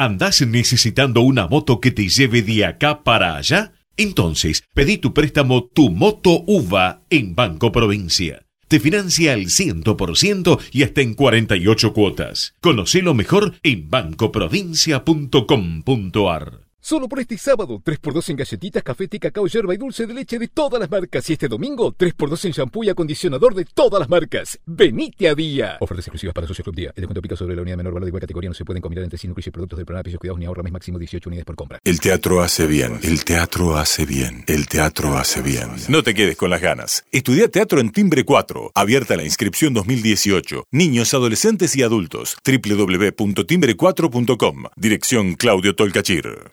¿Andás necesitando una moto que te lleve de acá para allá? Entonces, pedí tu préstamo Tu Moto UVA en Banco Provincia. Te financia al 100% y hasta en 48 cuotas. Conocelo mejor en bancoprovincia.com.ar. Solo por este sábado, 3x2 en galletitas, café, té, cacao, yerba y dulce de leche de todas las marcas. Y este domingo, 3x2 en shampoo y acondicionador de todas las marcas. ¡Venite a día! Ofertas exclusivas para socios Club Día. El descuento pica sobre la unidad menor valor de igual categoría. No se pueden combinar entre sí, incluye productos del programa Pisos Cuidados ni ahorra mes máximo 18 unidades por compra. El teatro hace bien. El teatro hace bien. El teatro hace bien. No te quedes con las ganas. Estudia teatro en Timbre 4. Abierta la inscripción 2018. Niños, adolescentes y adultos. www.timbre4.com. Dirección Claudio Tolcachir.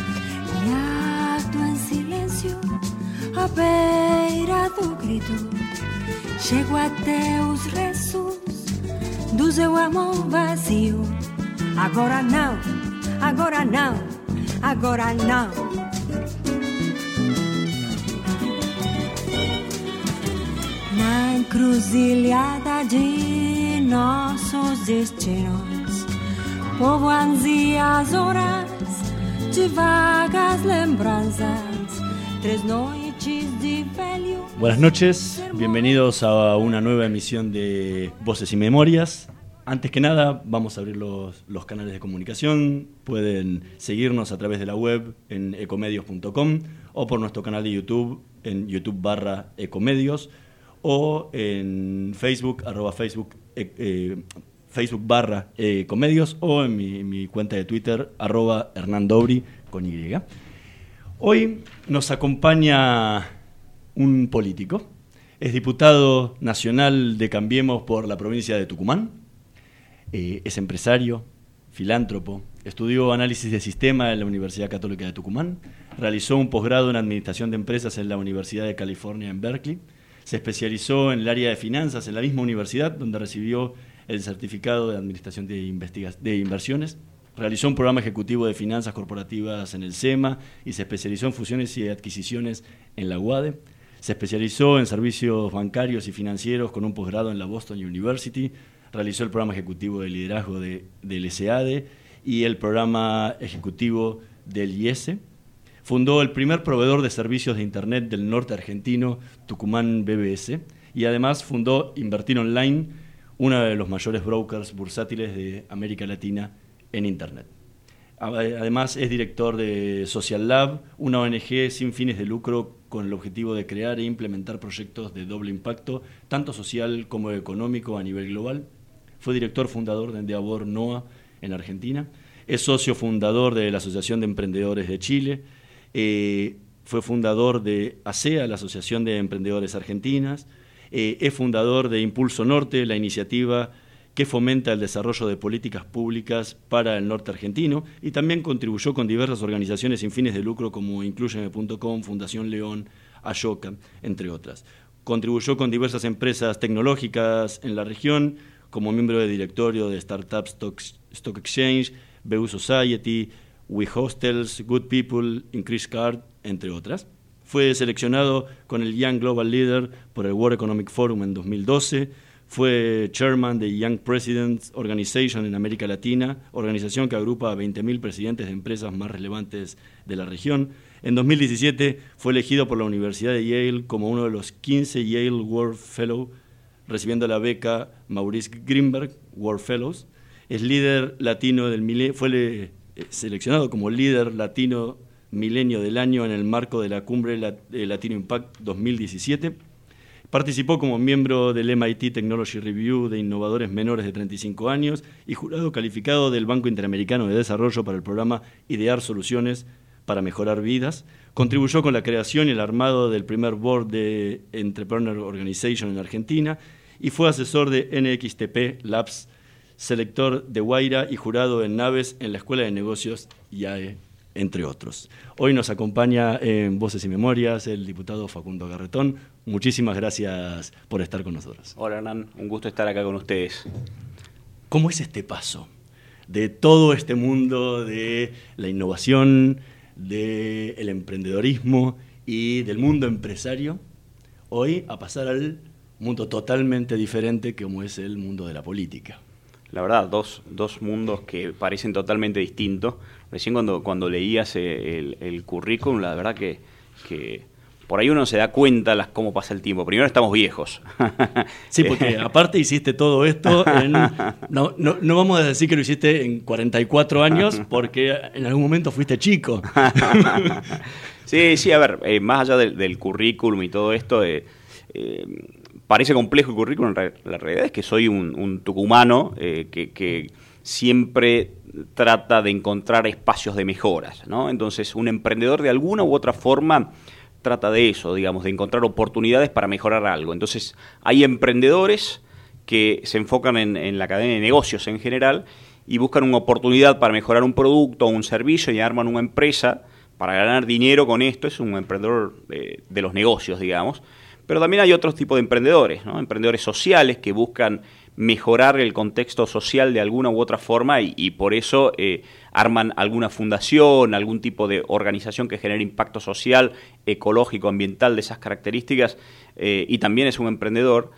à beira do grito. Chego até os restos do seu amor vazio. Agora não, agora não, agora não. Na encruzilhada de nossos destinos povoam-se as horas de vagas lembranças. Três noites Buenas noches, bienvenidos a una nueva emisión de Voces y Memorias. Antes que nada, vamos a abrir los, los canales de comunicación. Pueden seguirnos a través de la web en ecomedios.com o por nuestro canal de YouTube en YouTube barra ecomedios o en Facebook, arroba Facebook, eh, eh, Facebook barra ecomedios o en mi, cuenta de Twitter, arroba Hernán Dobri con Y. Hoy nos acompaña un político. Es diputado nacional de Cambiemos por la provincia de Tucumán. Eh, es empresario, filántropo. Estudió análisis de sistema en la Universidad Católica de Tucumán. Realizó un posgrado en administración de empresas en la Universidad de California en Berkeley. Se especializó en el área de finanzas en la misma universidad, donde recibió el certificado de administración de, de inversiones. Realizó un programa ejecutivo de finanzas corporativas en el SEMA y se especializó en fusiones y adquisiciones en la UADE. Se especializó en servicios bancarios y financieros con un posgrado en la Boston University. Realizó el programa ejecutivo de liderazgo de- del SEADE y el programa ejecutivo del IESE. Fundó el primer proveedor de servicios de Internet del norte argentino, Tucumán BBS, y además fundó Invertir Online, uno de los mayores brokers bursátiles de América Latina en Internet. Además es director de Social Lab, una ONG sin fines de lucro con el objetivo de crear e implementar proyectos de doble impacto, tanto social como económico a nivel global. Fue director fundador de Endeavor NOA en Argentina. Es socio fundador de la Asociación de Emprendedores de Chile. Eh, fue fundador de ASEA, la Asociación de Emprendedores Argentinas. Eh, es fundador de Impulso Norte, la iniciativa que fomenta el desarrollo de políticas públicas para el norte argentino y también contribuyó con diversas organizaciones sin fines de lucro como Incluyeme.com, Fundación León, Ayoca, entre otras. Contribuyó con diversas empresas tecnológicas en la región, como miembro de directorio de Startup Stock, Stock Exchange, BU Society, We Hostels, Good People, Increase Card, entre otras. Fue seleccionado con el Young Global Leader por el World Economic Forum en 2012. Fue chairman de Young Presidents Organization en América Latina, organización que agrupa a 20.000 presidentes de empresas más relevantes de la región. En 2017 fue elegido por la Universidad de Yale como uno de los 15 Yale World Fellow, recibiendo la beca Maurice Greenberg World Fellows. Es líder latino del fue eh, seleccionado como líder latino milenio del año en el marco de la cumbre Latino Impact 2017. Participó como miembro del MIT Technology Review de innovadores menores de 35 años y jurado calificado del Banco Interamericano de Desarrollo para el programa Idear Soluciones para Mejorar Vidas. Contribuyó con la creación y el armado del primer board de Entrepreneur Organization en Argentina y fue asesor de NXTP Labs, selector de Guaira y jurado en naves en la Escuela de Negocios IAE entre otros. Hoy nos acompaña en Voces y Memorias el diputado Facundo Garretón. Muchísimas gracias por estar con nosotros. Hola Hernán, un gusto estar acá con ustedes. ¿Cómo es este paso de todo este mundo de la innovación, del emprendedorismo y del mundo empresario, hoy a pasar al mundo totalmente diferente como es el mundo de la política? La verdad, dos, dos mundos que parecen totalmente distintos Recién cuando, cuando leías el, el currículum, la verdad que, que por ahí uno se da cuenta las, cómo pasa el tiempo. Primero estamos viejos. Sí, porque aparte hiciste todo esto en... No, no, no, vamos a decir que lo hiciste en 44 años, porque en algún momento fuiste chico. Sí, sí, a ver, eh, más allá del, currículum y todo esto, eh, eh, parece complejo el currículum, la realidad es que soy un, un tucumano que, que siempre trata de encontrar espacios de mejoras, ¿no? Entonces, un emprendedor de alguna u otra forma trata de eso, digamos, de encontrar oportunidades para mejorar algo. Entonces, hay emprendedores que se enfocan en, la cadena de negocios en general y buscan una oportunidad para mejorar un producto o un servicio y arman una empresa para ganar dinero con esto. Es un emprendedor de, de los negocios, digamos. Pero también hay otros tipos de emprendedores, ¿no? Emprendedores sociales que buscan mejorar el contexto social de alguna u otra forma y, por eso eh, arman alguna fundación, algún tipo de organización que genere impacto social, ecológico, ambiental de esas características eh, y también es un emprendedor.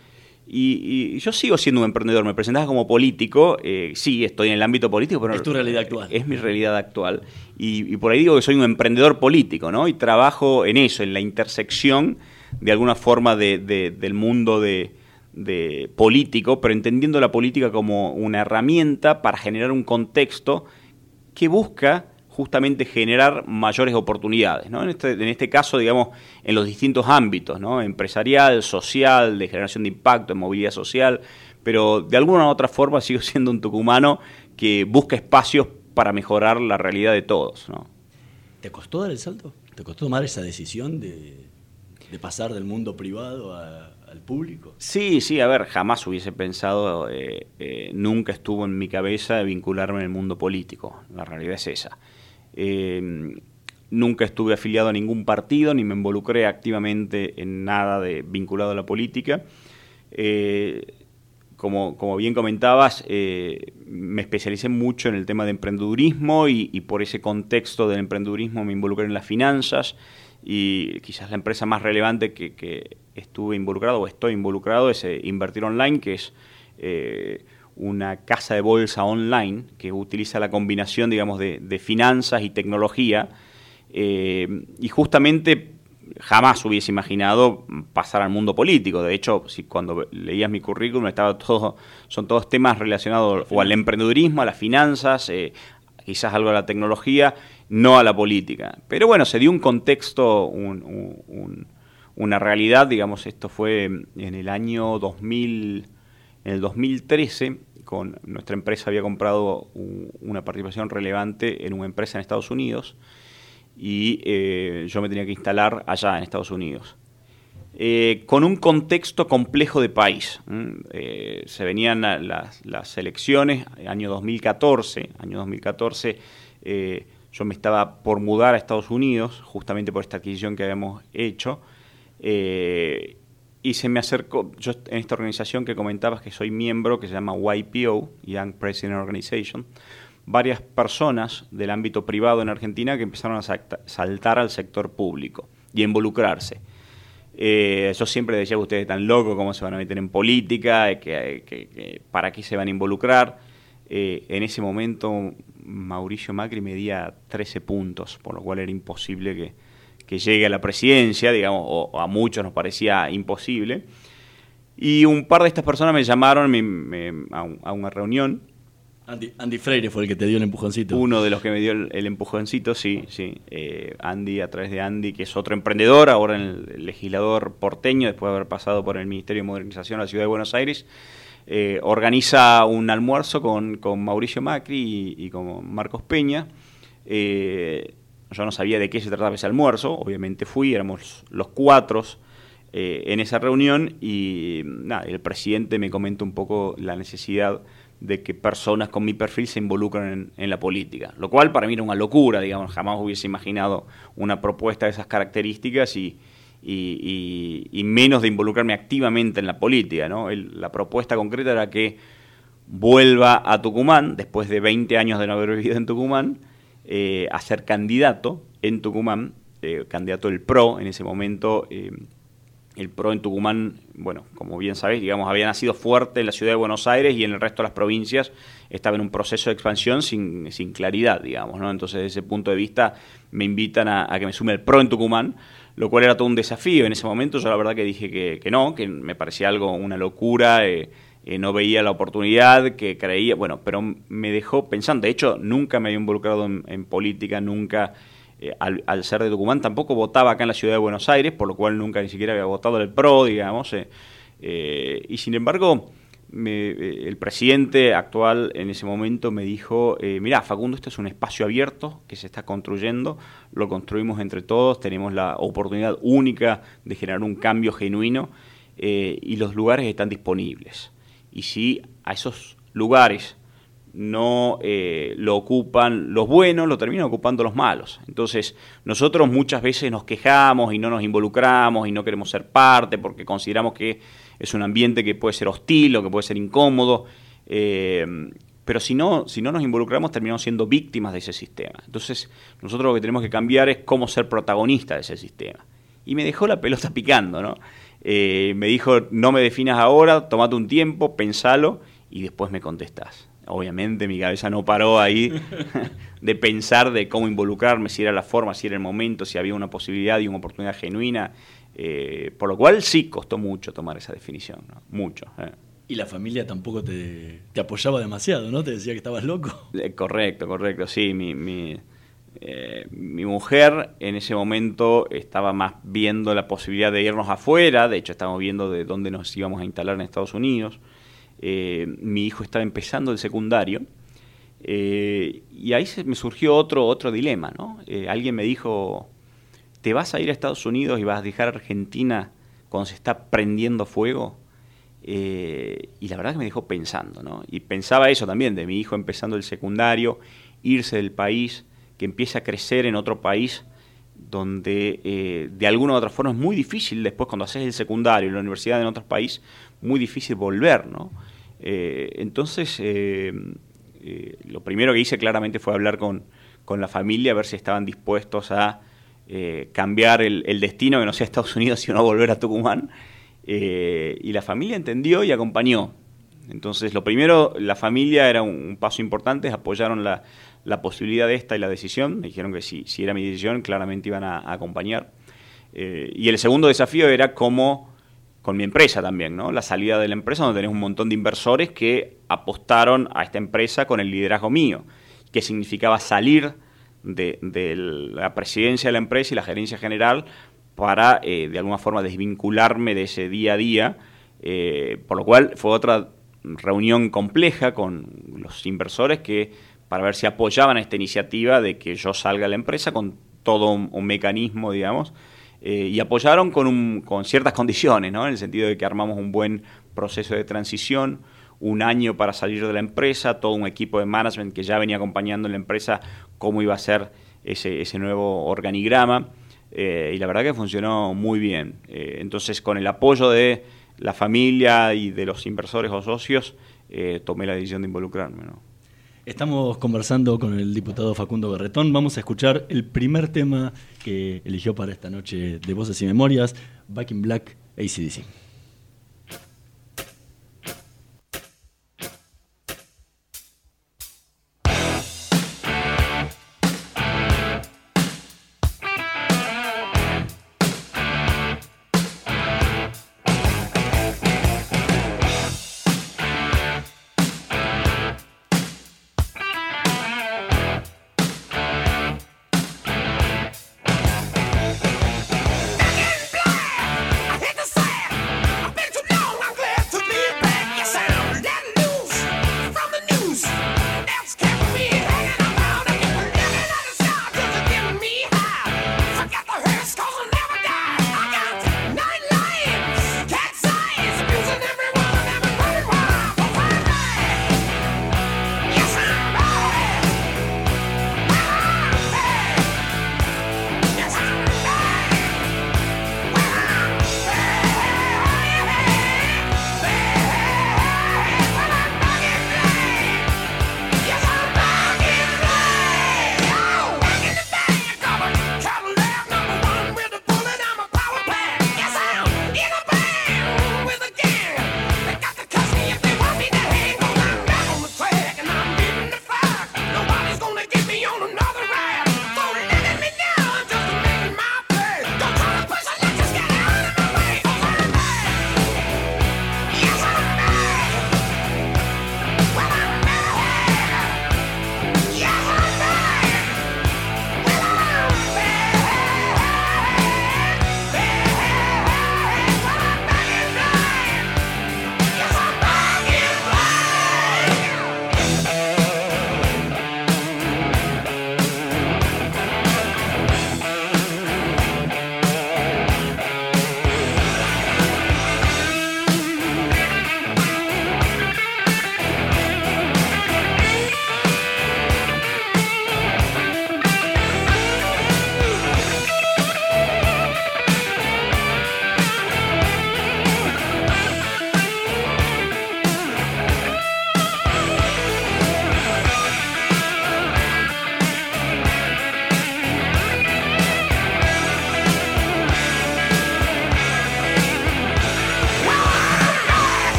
Y, yo sigo siendo un emprendedor, me presentaba como político, eh, sí, estoy en el ámbito político, pero... Es tu realidad actual. Es mi realidad actual. Y, por ahí digo que soy un emprendedor político, ¿no? Y trabajo en eso, en la intersección de alguna forma del mundo de, de político, pero entendiendo la política como una herramienta para generar un contexto que busca justamente generar mayores oportunidades, ¿no? En este, en este caso, digamos, en los distintos ámbitos, ¿no? Empresarial, social, de generación de impacto, en movilidad social, pero de alguna u otra forma sigo siendo un tucumano que busca espacios para mejorar la realidad de todos, ¿no? ¿Te costó dar el salto? ¿Te costó tomar esa decisión de, de pasar del mundo privado a, público? Sí, sí, a ver, jamás hubiese pensado, eh, eh, nunca estuvo en mi cabeza vincularme en el mundo político, la realidad es esa. Eh, nunca estuve afiliado a ningún partido, ni me involucré activamente en nada de vinculado a la política. Como, como, bien comentabas, me especialicé mucho en el tema de emprendedurismo y, y, por ese contexto del emprendedurismo me involucré en las finanzas y quizás la empresa más relevante que, estuve involucrado o estoy involucrado es eh, Invertir Online, que es eh, una casa de bolsa online que utiliza la combinación, digamos, de, finanzas y tecnología. Eh, y justamente jamás hubiese imaginado pasar al mundo político. De hecho, si cuando leías mi currículum estaba todo, son todos temas relacionados o al emprendedurismo, a las finanzas, quizás algo a la tecnología, no a la política. Pero bueno, se dio un contexto, una realidad, digamos, esto fue en el año 2000, en el 2013, con nuestra empresa había comprado una participación relevante en una empresa en Estados Unidos y eh, yo me tenía que instalar allá en Estados Unidos. Eh, con un contexto complejo de país. Eh, se venían las, las, elecciones, año 2014, año 2014 eh, yo me estaba por mudar a Estados Unidos, justamente por esta adquisición que habíamos hecho, y se me acercó, yo en esta organización que comentabas que soy miembro, que se llama YPO, Young President Organization, varias personas del ámbito privado en Argentina que empezaron a saltar al sector público y a involucrarse. Eh, yo siempre decía que ustedes están locos, cómo se van a meter en política, eh, que, para qué se van a involucrar. Eh, en ese momento Mauricio Macri medía 13 puntos, por lo cual era imposible que, que llegue a la presidencia, digamos, o, a muchos nos parecía imposible. Y un par de estas personas me llamaron a, una reunión. Andy, Freire fue el que te dio el empujoncito. Uno de los que me dio el, empujoncito, sí, sí. Eh, Andy, a través de Andy, que es otro emprendedor, ahora el legislador porteño, después de haber pasado por el Ministerio de Modernización de la Ciudad de Buenos Aires, eh, organiza un almuerzo con, Mauricio Macri y, con Marcos Peña. Eh, yo no sabía de qué se trataba ese almuerzo, obviamente fui, éramos los cuatro eh, en esa reunión y el presidente me comentó un poco la necesidad de que personas con mi perfil se involucren en, la política, lo cual para mí era una locura, digamos, jamás hubiese imaginado una propuesta de esas características y, menos de involucrarme activamente en la política. la propuesta concreta era que vuelva a Tucumán, después de 20 años de no haber vivido en Tucumán, eh, a ser candidato en Tucumán, eh, candidato del PRO en ese momento. Eh, el PRO en Tucumán, bueno, como bien sabéis, digamos, había nacido fuerte en la ciudad de Buenos Aires y en el resto de las provincias estaba en un proceso de expansión sin, sin claridad, digamos, ¿no? Entonces, desde ese punto de vista, me invitan a, que me sume el PRO en Tucumán, lo cual era todo un desafío. En ese momento yo la verdad que dije que, no, que me parecía algo, una locura, eh, eh, no veía la oportunidad, que creía, bueno, pero me dejó pensando. De hecho, nunca me había involucrado en, política, nunca, eh, al, ser de Tucumán, tampoco votaba acá en la ciudad de Buenos Aires, por lo cual nunca ni siquiera había votado el PRO, digamos. y sin embargo eh, el presidente actual en ese momento me dijo, eh, mira, Facundo, este es un espacio abierto que se está construyendo, lo construimos entre todos, tenemos la oportunidad única de generar un cambio genuino eh, y los lugares están disponibles. Y si a esos lugares no lo ocupan los buenos, lo terminan ocupando los malos. Entonces, nosotros muchas veces nos quejamos y no nos involucramos y no queremos ser parte porque consideramos que es un ambiente que puede ser hostil o que puede ser incómodo, eh, pero si no, si no nos involucramos terminamos siendo víctimas de ese sistema. Entonces nosotros lo que tenemos que cambiar es cómo ser protagonistas de ese sistema. Y me dejó la pelota picando, ¿no? Eh, me dijo, no me definas ahora, tomate un tiempo, pensalo y después me contestás. Obviamente mi cabeza no paró ahí de pensar de cómo involucrarme, si era la forma, si era el momento, si había una posibilidad y una oportunidad genuina. Eh, por lo cual sí costó mucho tomar esa definición, mucho. Eh. Y la familia tampoco te, apoyaba demasiado, ¿no? Te decía que estabas loco. Eh, correcto, correcto, sí. Mi, mi, mi, mujer en ese momento estaba más viendo la posibilidad de irnos afuera, de hecho estábamos viendo de dónde nos íbamos a instalar en Estados Unidos. mi hijo estaba empezando el secundario. y ahí se me surgió otro, otro dilema, ¿no? alguien me dijo, ¿te vas a ir a Estados Unidos y vas a dejar Argentina cuando se está prendiendo fuego? Eh, y la verdad que me dejó pensando, ¿no? Y pensaba eso también, de mi hijo empezando el secundario, irse del país, que empiece a crecer en otro país donde eh, de alguna u otra forma es muy difícil después cuando haces el secundario y la universidad en otro país, muy difícil volver, ¿no? Eh, entonces, lo primero que hice claramente fue hablar con, con la familia, a ver si estaban dispuestos a eh, cambiar el, destino, que no sea Estados Unidos, sino volver a Tucumán. Eh, y la familia entendió y acompañó. Entonces, lo primero, la familia era un, paso importante, apoyaron la, posibilidad de esta y la decisión, me dijeron que si, si era mi decisión, claramente iban a, acompañar. Eh, y el segundo desafío era cómo, con mi empresa también, ¿no? la salida de la empresa, donde tenés un montón de inversores que apostaron a esta empresa con el liderazgo mío, que significaba salir de, la presidencia de la empresa y la gerencia general para, eh, de alguna forma, desvincularme de ese día a día, eh, por lo cual fue otra reunión compleja con los inversores que para ver si apoyaban esta iniciativa de que yo salga a la empresa con todo un, mecanismo, digamos, eh, y apoyaron con, un, con ciertas condiciones, ¿no? en el sentido de que armamos un buen proceso de transición, un año para salir de la empresa, todo un equipo de management que ya venía acompañando en la empresa cómo iba a ser ese, ese nuevo organigrama. Eh, y la verdad que funcionó muy bien. Eh, entonces, con el apoyo de la familia y de los inversores o socios, tomé la decisión de involucrarme. Estamos conversando con el diputado Facundo Berretón. Vamos a escuchar el primer tema que eligió para esta noche de Voces y Memorias, Back in Black, ACDC.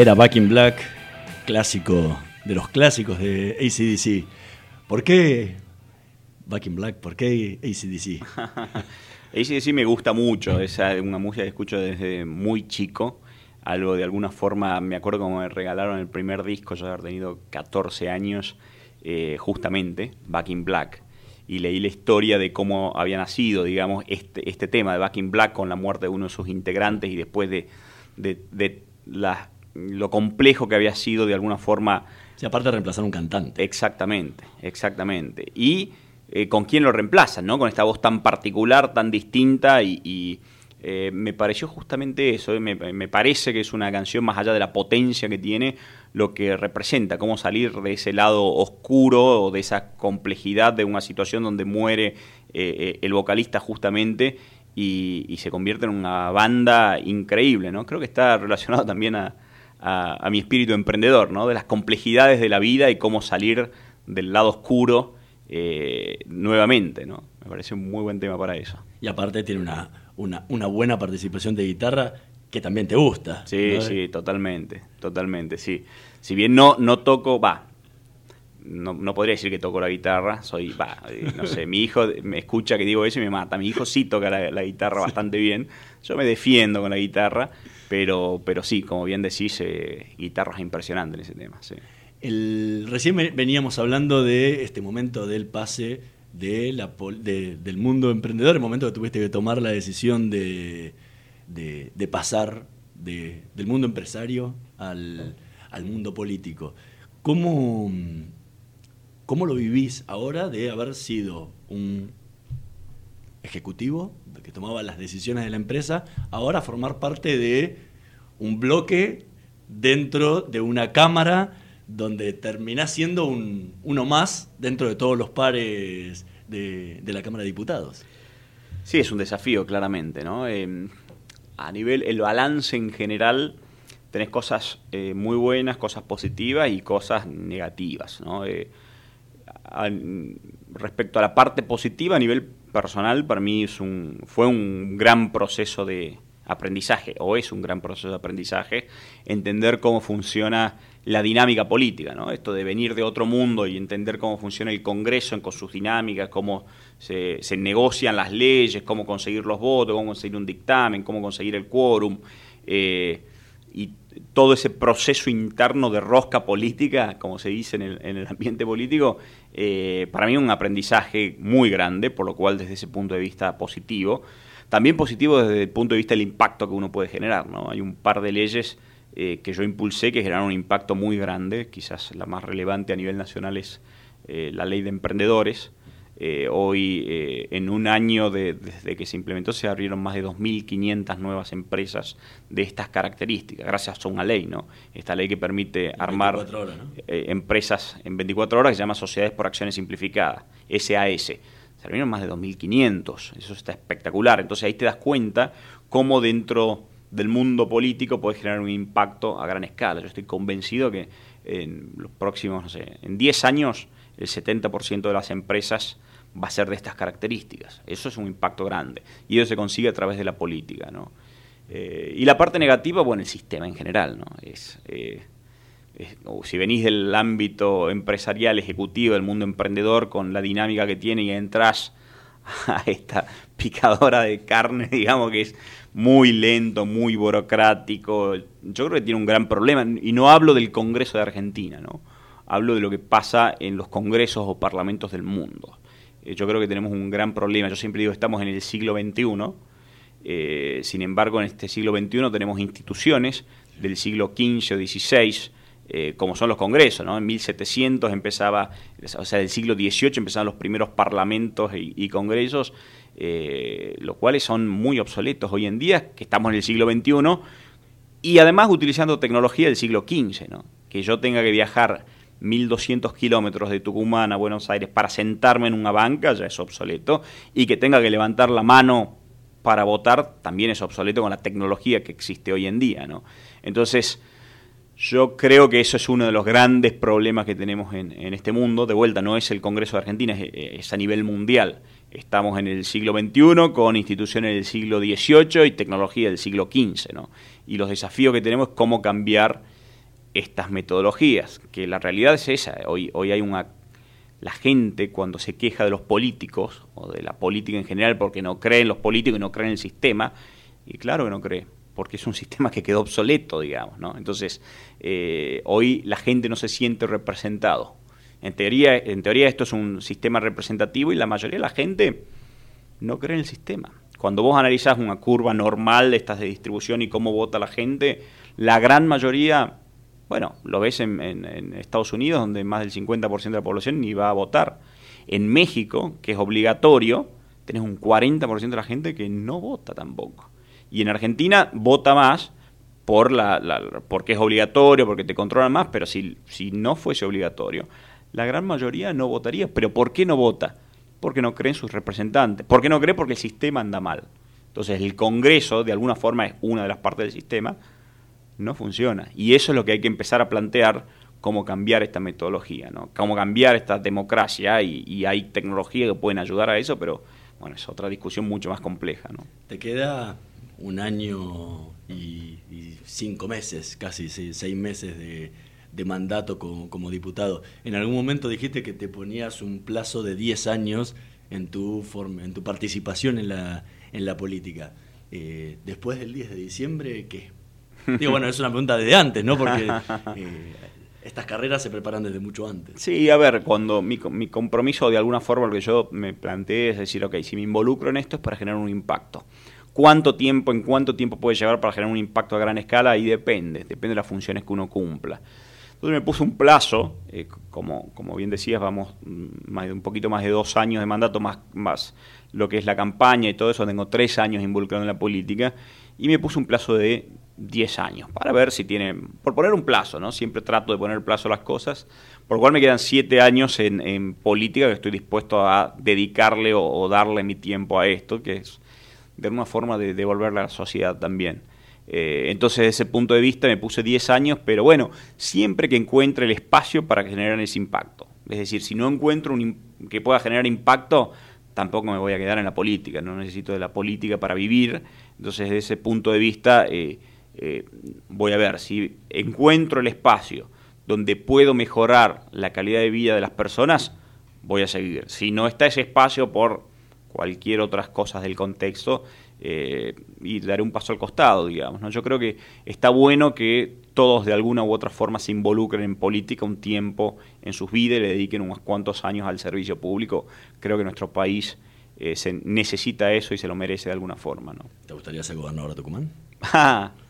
Era Back in Black, clásico de los clásicos de ACDC. ¿Por qué Back in Black? ¿Por qué ACDC? ACDC me gusta mucho, es una música que escucho desde muy chico. Algo de alguna forma, me acuerdo como me regalaron el primer disco, yo había tenido 14 años, eh, justamente, Back in Black y leí la historia de cómo había nacido, digamos, este, este tema de Back in Black con la muerte de uno de sus integrantes y después de, de, lo complejo que había sido de alguna forma... Sí, aparte de reemplazar un cantante. Exactamente, exactamente. Y eh, con quién lo reemplazan, ¿no? Con esta voz tan particular, tan distinta y eh, me pareció justamente eso, eh, me, parece que es una canción más allá de la potencia que tiene, lo que representa, cómo salir de ese lado oscuro o de esa complejidad de una situación donde muere eh, el vocalista justamente y, se convierte en una banda increíble, ¿no? Creo que está relacionado también a, mi espíritu emprendedor, ¿no? De las complejidades de la vida y cómo salir del lado oscuro nuevamente, ¿no? Me parece un muy buen tema para eso. Y aparte tiene una una, una buena participación de guitarra que también te gusta. Sí, sí, totalmente, totalmente, sí. Si bien no, no toco, va, no, no, podría decir que toco la guitarra, soy, va, eh, no sé, mi hijo me escucha que digo eso y me mata. Mi hijo sí toca la, guitarra bastante bien, yo me defiendo con la guitarra, pero, pero sí, como bien decís, eh, guitarra es impresionante en ese tema. El, recién veníamos hablando de este momento del pase de del mundo emprendedor, el momento que tuviste que tomar la decisión de, de, pasar del mundo empresario al, al mundo político. ¿Cómo, ¿Cómo lo vivís ahora de haber sido un ejecutivo que tomaba las decisiones de la empresa, ahora formar parte de un bloque dentro de una cámara donde terminás siendo un, uno más dentro de todos los pares de, la Cámara de Diputados. Sí, es un desafío, claramente, ¿no? Eh, a nivel, el balance en general, tenés cosas eh, muy buenas, cosas positivas y cosas negativas, ¿no? Eh, respecto a la parte positiva, a nivel personal, para mí es un, fue un gran proceso de aprendizaje, o es un gran proceso de aprendizaje, entender cómo funciona la dinámica política, ¿no? Esto de venir de otro mundo y entender cómo funciona el Congreso con sus dinámicas, cómo se, negocian las leyes, cómo conseguir los votos, cómo conseguir un dictamen, cómo conseguir el quórum, eh, y todo ese proceso interno de rosca política, como se dice en el, ambiente político, eh, para mí un aprendizaje muy grande, por lo cual desde ese punto de vista positivo. También positivo desde el punto de vista del impacto que uno puede generar, ¿no? Hay un par de leyes eh, que yo impulsé, que generaron un impacto muy grande, quizás la más relevante a nivel nacional es eh, la ley de emprendedores. Eh, hoy, en un año desde que se implementó, se abrieron más de 2.500 nuevas empresas de estas características, gracias a una ley, ¿no? Esta ley que permite armar empresas en 24 horas, que se llama Sociedades por Acciones Simplificadas, SAS. Se abrieron más de 2.500, eso está espectacular. Entonces ahí te das cuenta cómo dentro del mundo político puede generar un impacto a gran escala. Yo estoy convencido que en los próximos, no sé, en 10 años el 70% de las empresas va a ser de estas características. Eso es un impacto grande. Y eso se consigue a través de la política, ¿no? Eh, y la parte negativa, bueno, el sistema en general, ¿no? Es, eh, si venís del ámbito empresarial, ejecutivo, del mundo emprendedor, con la dinámica que tiene y entras a esta picadora de carne, digamos que es muy lento, muy burocrático. Yo creo que tiene un gran problema. Y no hablo del Congreso de Argentina, ¿no? Hablo de lo que pasa en los congresos o parlamentos del mundo. Eh, yo creo que tenemos un gran problema. Yo siempre digo, estamos en el siglo XXI. Eh, sin embargo, en este siglo XXI tenemos instituciones del siglo XV o XVI, eh, como son los congresos. ¿no? En 1700 empezaba, o sea, del siglo XVIII empezaban los primeros parlamentos y congresos los cuales son muy obsoletos hoy en día, que estamos en el siglo XXI, y además utilizando tecnología del siglo XV, ¿no? que yo tenga que viajar 1.200 kilómetros de Tucumán a Buenos Aires para sentarme en una banca, ya es obsoleto, y que tenga que levantar la mano para votar, también es obsoleto con la tecnología que existe hoy en día. ¿no? Entonces, yo creo que eso es uno de los grandes problemas que tenemos en, este mundo. De vuelta, no es el Congreso de Argentina, es a nivel mundial. Estamos en el siglo XXI con instituciones del siglo XVIII y tecnología del siglo XV, ¿no? Y los desafíos que tenemos es cómo cambiar estas metodologías, que la realidad es esa. Hoy, hoy hay una... La gente cuando se queja de los políticos, o de la política en general, porque no cree en los políticos y no cree en el sistema, y claro que no cree, porque es un sistema que quedó obsoleto, digamos, ¿no? Entonces, eh, hoy la gente no se siente representado. En teoría, en teoría esto es un sistema representativo y la mayoría de la gente no cree en el sistema. Cuando vos analizás una curva normal de estas de distribución y cómo vota la gente, la gran mayoría, bueno, lo ves en, en Estados Unidos, donde más del 50% de la población ni va a votar. En México, que es obligatorio, tenés un 40% de la gente que no vota tampoco. Y en Argentina vota más por la, porque es obligatorio, porque te controlan más, pero si, si no fuese obligatorio, la gran mayoría no votaría. ¿Pero por qué no vota? Porque no creen sus representantes. ¿Por qué no cree? Porque el sistema anda mal. Entonces el Congreso, de alguna forma, es una de las partes del sistema, no funciona. Y eso es lo que hay que empezar a plantear, cómo cambiar esta metodología, ¿no? Cómo cambiar esta democracia y, hay tecnología que pueden ayudar a eso, pero bueno, es otra discusión mucho más compleja, ¿no? Te queda un año y, cinco meses, casi seis, meses de, mandato como, diputado. En algún momento dijiste que te ponías un plazo de 10 años en tu, en tu participación en la, en la política. Eh, después del 10 de diciembre, ¿qué? Digo, bueno, es una pregunta desde antes, ¿no? Porque eh, estas carreras se preparan desde mucho antes. Sí, a ver, cuando mi, mi, compromiso de alguna forma, lo que yo me planteé es decir, ok, si me involucro en esto es para generar un impacto cuánto tiempo, en cuánto tiempo puede llevar para generar un impacto a gran escala, y depende, depende de las funciones que uno cumpla. Entonces me puse un plazo, eh, como, como bien decías, vamos mm, más de un poquito más de dos años de mandato, más, más lo que es la campaña y todo eso, tengo tres años involucrado en la política, y me puse un plazo de diez años, para ver si tiene, por poner un plazo, ¿no? Siempre trato de poner plazo a las cosas, por lo cual me quedan siete años en, política que estoy dispuesto a dedicarle o, darle mi tiempo a esto, que es de alguna forma de devolverle a la sociedad también. Eh, entonces, desde ese punto de vista me puse 10 años, pero bueno, siempre que encuentre el espacio para generar ese impacto. Es decir, si no encuentro un, que pueda generar impacto, tampoco me voy a quedar en la política, no necesito de la política para vivir. Entonces, desde ese punto de vista, eh, eh, voy a ver si encuentro el espacio donde puedo mejorar la calidad de vida de las personas, voy a seguir. Si no está ese espacio por cualquier otras cosas del contexto eh, y daré un paso al costado, digamos. ¿no? Yo creo que está bueno que todos de alguna u otra forma se involucren en política un tiempo en sus vidas y le dediquen unos cuantos años al servicio público. Creo que nuestro país eh, se necesita eso y se lo merece de alguna forma. ¿no? ¿Te gustaría ser gobernador de Tucumán?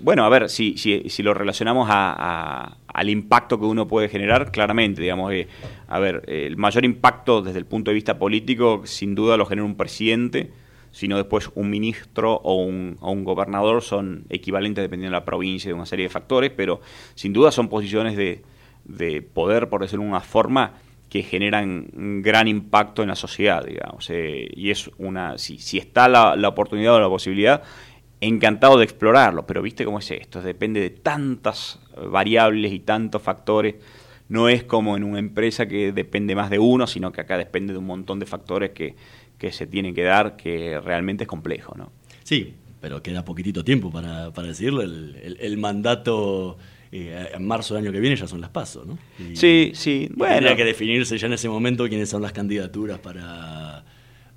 Bueno, a ver, si, si, si lo relacionamos a, al impacto que uno puede generar, claramente, digamos, eh, a ver, el mayor impacto desde el punto de vista político, sin duda lo genera un presidente, sino después un ministro o un, o un gobernador son equivalentes dependiendo de la provincia y de una serie de factores, pero sin duda son posiciones de, de poder, por decirlo de una forma, que generan un gran impacto en la sociedad, digamos. Eh, y es una, si, si está la, la oportunidad o la posibilidad, encantado de explorarlo, pero viste cómo es esto, depende de tantas variables y tantos factores. No es como en una empresa que depende más de uno, sino que acá depende de un montón de factores que, que se tienen que dar, que realmente es complejo, ¿no? Sí, pero queda poquitito tiempo para, para decirlo. El, el, mandato eh, en marzo del año que viene ya son las pasos, ¿no? sí, sí. Bueno. Tendría que definirse ya en ese momento quiénes son las candidaturas para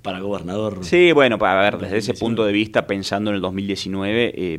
para gobernador. Sí, bueno, para ver, desde ese punto de vista, pensando en el 2019, eh,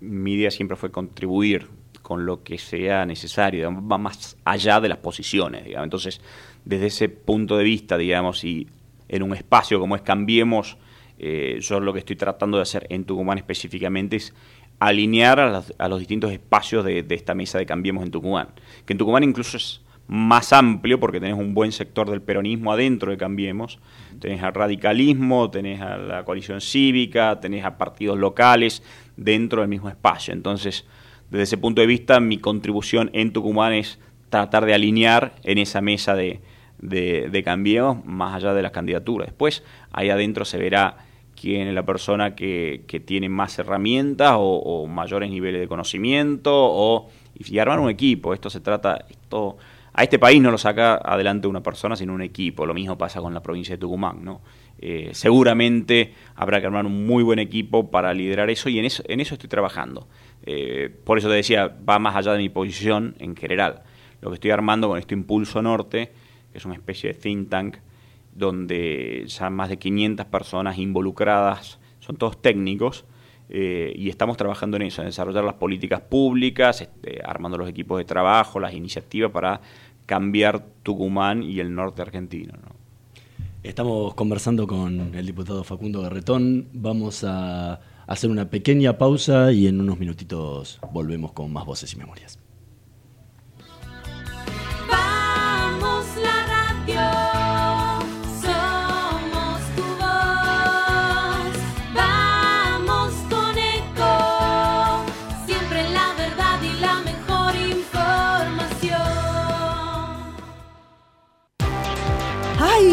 mi idea siempre fue contribuir con lo que sea necesario, va más allá de las posiciones, digamos. Entonces, desde ese punto de vista, digamos, y en un espacio como es Cambiemos, eh, yo lo que estoy tratando de hacer en Tucumán específicamente es alinear a, los distintos espacios de, de, esta mesa de Cambiemos en Tucumán. Que en Tucumán incluso es más amplio, porque tenés un buen sector del peronismo adentro de Cambiemos, tenés al radicalismo, tenés a la coalición cívica, tenés a partidos locales dentro del mismo espacio. Entonces, desde ese punto de vista, mi contribución en Tucumán es tratar de alinear en esa mesa de, de, Cambiemos, más allá de las candidaturas. Después, ahí adentro se verá quién es la persona que, que tiene más herramientas o, mayores niveles de conocimiento o y armar un equipo. Esto se trata, esto a este país no lo saca adelante una persona, sino un equipo. Lo mismo pasa con la provincia de Tucumán. ¿no? Eh, seguramente habrá que armar un muy buen equipo para liderar eso y en eso, en eso estoy trabajando. Eh, por eso te decía, va más allá de mi posición en general. Lo que estoy armando con este Impulso Norte, que es una especie de think tank, donde ya más de 500 personas involucradas, son todos técnicos, eh, y estamos trabajando en eso, en desarrollar las políticas públicas, este, armando los equipos de trabajo, las iniciativas para cambiar Tucumán y el norte argentino. Estamos conversando con el diputado Facundo Garretón. Vamos a hacer una pequeña pausa y en unos minutitos volvemos con más voces y memorias.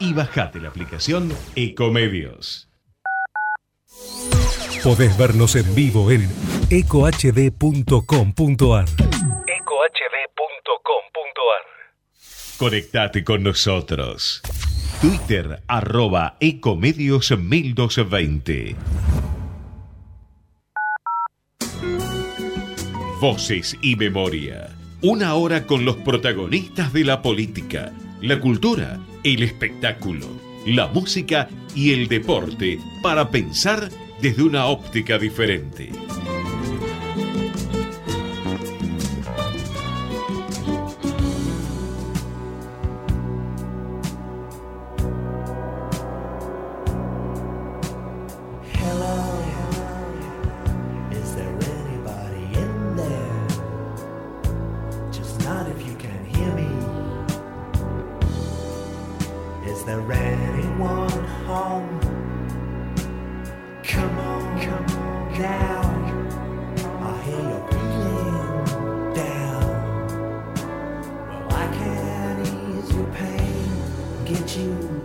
y bajate la aplicación Ecomedios. Podés vernos en vivo en ecohd.com.ar. Conectate con nosotros. Twitter arroba Ecomedios 1220. Voces y memoria. Una hora con los protagonistas de la política, la cultura, el espectáculo, la música y el deporte para pensar desde una óptica diferente. There anyone home? Come on, come on now. I hear you're feeling down. Well, I can ease your pain, get you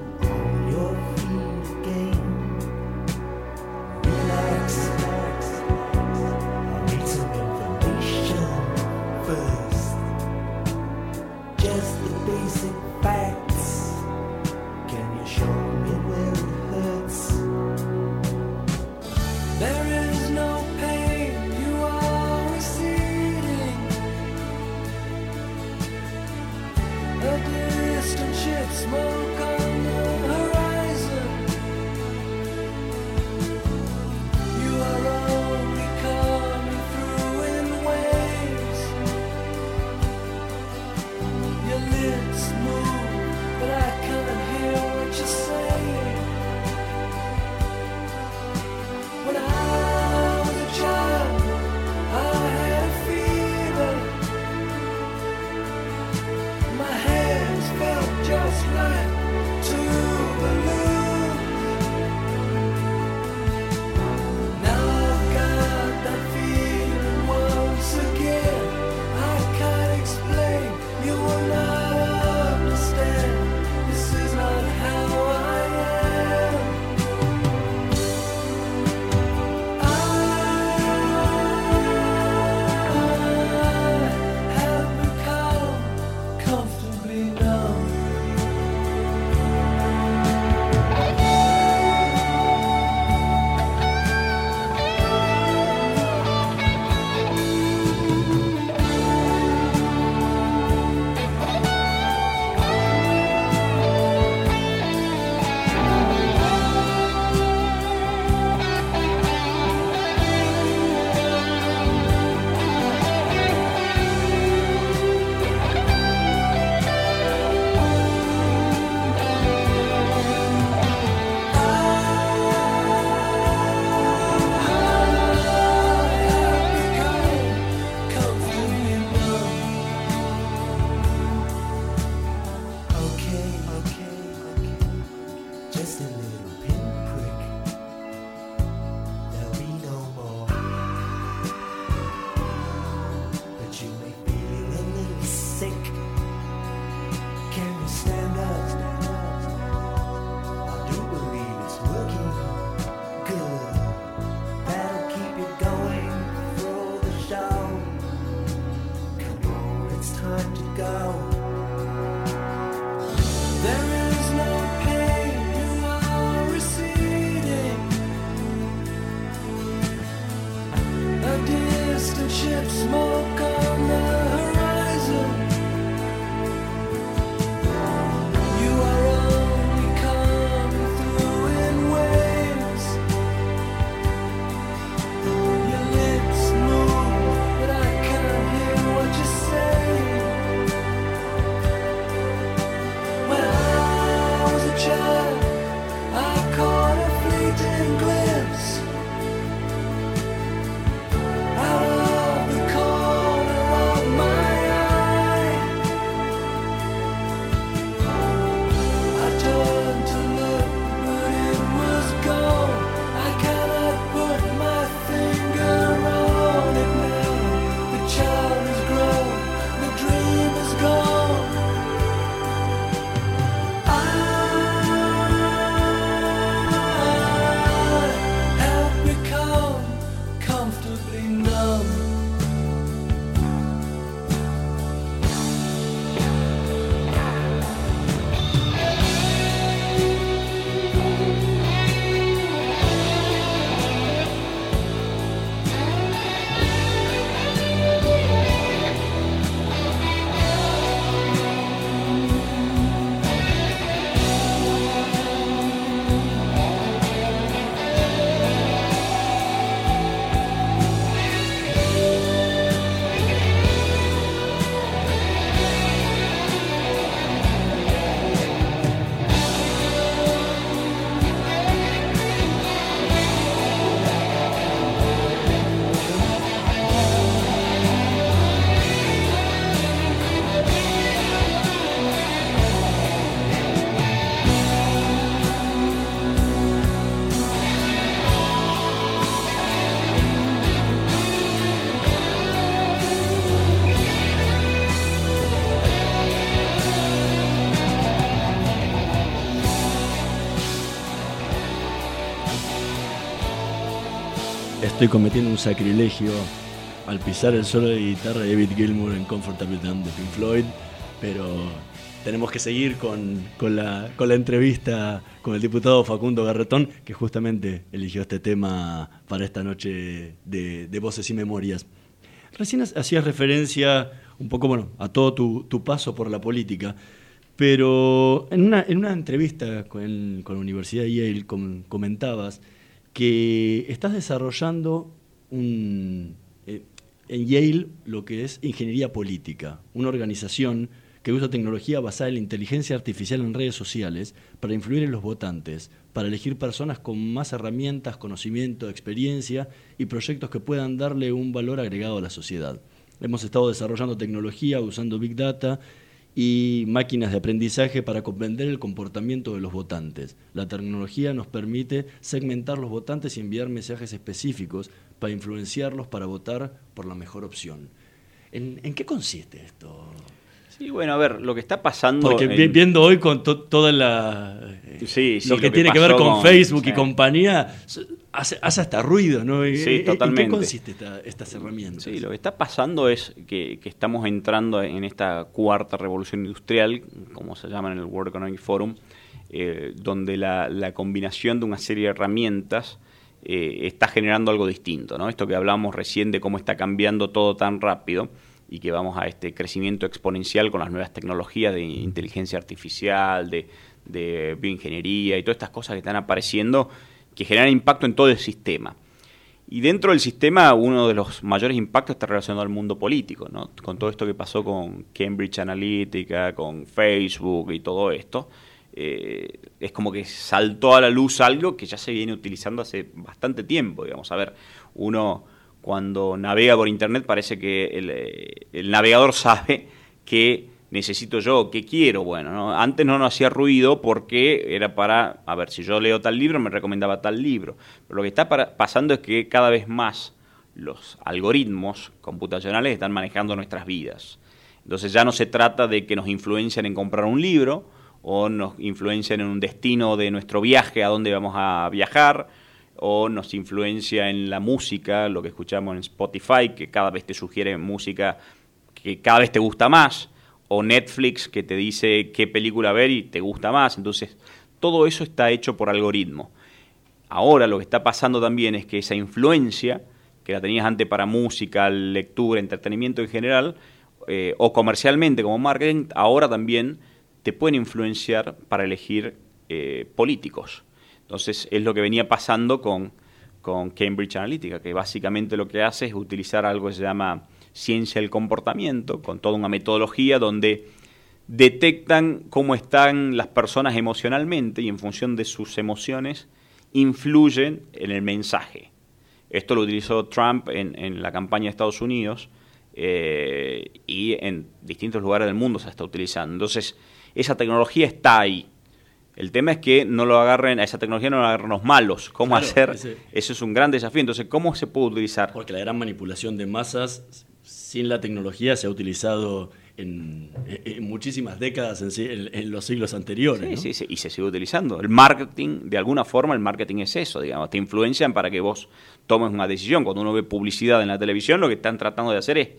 Estoy cometiendo un sacrilegio al pisar el solo de guitarra de David Gilmour en Comfortable Numb de Pink Floyd, pero tenemos que seguir con, con la, con la entrevista con el diputado Facundo Garretón, que justamente eligió este tema para esta noche de, de Voces y Memorias. Recién hacías referencia un poco bueno, a todo tu, tu paso por la política, pero en una, en una entrevista con, con la Universidad de Yale com- comentabas que estás desarrollando un, eh, en Yale lo que es ingeniería política, una organización que usa tecnología basada en la inteligencia artificial en redes sociales para influir en los votantes, para elegir personas con más herramientas, conocimiento, experiencia y proyectos que puedan darle un valor agregado a la sociedad. Hemos estado desarrollando tecnología usando Big Data y máquinas de aprendizaje para comprender el comportamiento de los votantes. La tecnología nos permite segmentar los votantes y enviar mensajes específicos para influenciarlos para votar por la mejor opción. ¿En, en qué consiste esto? Sí, bueno, a ver, lo que está pasando. Porque en- vi- viendo hoy con to- toda la eh, Sí, sí, lo que lo que tiene que ver con, con- Facebook y compañía hace, hace hasta ruido, ¿no? ¿En- Sí, en- ¿En totalmente. qué consiste esta- estas herramientas? Sí, lo que está pasando es que, que estamos entrando en esta cuarta revolución industrial, como se llama en el World Economic Forum, eh, donde la, la combinación de una serie de herramientas eh, está generando algo distinto. ¿no? Esto que hablamos recién de cómo está cambiando todo tan rápido y que vamos a este crecimiento exponencial con las nuevas tecnologías de inteligencia artificial, de, de bioingeniería y todas estas cosas que están apareciendo que generan impacto en todo el sistema. Y dentro del sistema, uno de los mayores impactos está relacionado al mundo político, ¿no? Con todo esto que pasó con Cambridge Analytica, con Facebook y todo esto, eh, es como que saltó a la luz algo que ya se viene utilizando hace bastante tiempo, digamos. A ver, uno cuando navega por Internet parece que el, eh, el navegador sabe que necesito yo, qué quiero. Bueno, ¿no? antes no nos hacía ruido porque era para, a ver, si yo leo tal libro, me recomendaba tal libro. Pero lo que está pasando es que cada vez más los algoritmos computacionales están manejando nuestras vidas. Entonces ya no se trata de que nos influencien en comprar un libro o nos influencien en un destino de nuestro viaje, a dónde vamos a viajar, o nos influencia en la música, lo que escuchamos en Spotify, que cada vez te sugiere música que cada vez te gusta más, o Netflix que te dice qué película ver y te gusta más. Entonces, todo eso está hecho por algoritmo. Ahora lo que está pasando también es que esa influencia, que la tenías antes para música, lectura, entretenimiento en general, eh, o comercialmente como marketing, ahora también te pueden influenciar para elegir eh, políticos. Entonces es lo que venía pasando con, con Cambridge Analytica, que básicamente lo que hace es utilizar algo que se llama ciencia del comportamiento, con toda una metodología donde detectan cómo están las personas emocionalmente y en función de sus emociones influyen en el mensaje. Esto lo utilizó Trump en, en la campaña de Estados Unidos eh, y en distintos lugares del mundo se está utilizando. Entonces, esa tecnología está ahí. El tema es que no lo agarren, a esa tecnología no lo agarren los malos. ¿Cómo Claro, hacer? ese- Eso es un gran desafío. Entonces, ¿cómo se puede utilizar? Porque la gran manipulación de masas sin la tecnología se ha utilizado en, en muchísimas décadas en, los siglos anteriores. Sí, ¿no? sí, sí, y se sigue utilizando. El marketing, de alguna forma, el marketing es eso, digamos, te influencian para que vos tomes una decisión. Cuando uno ve publicidad en la televisión, lo que están tratando de hacer es,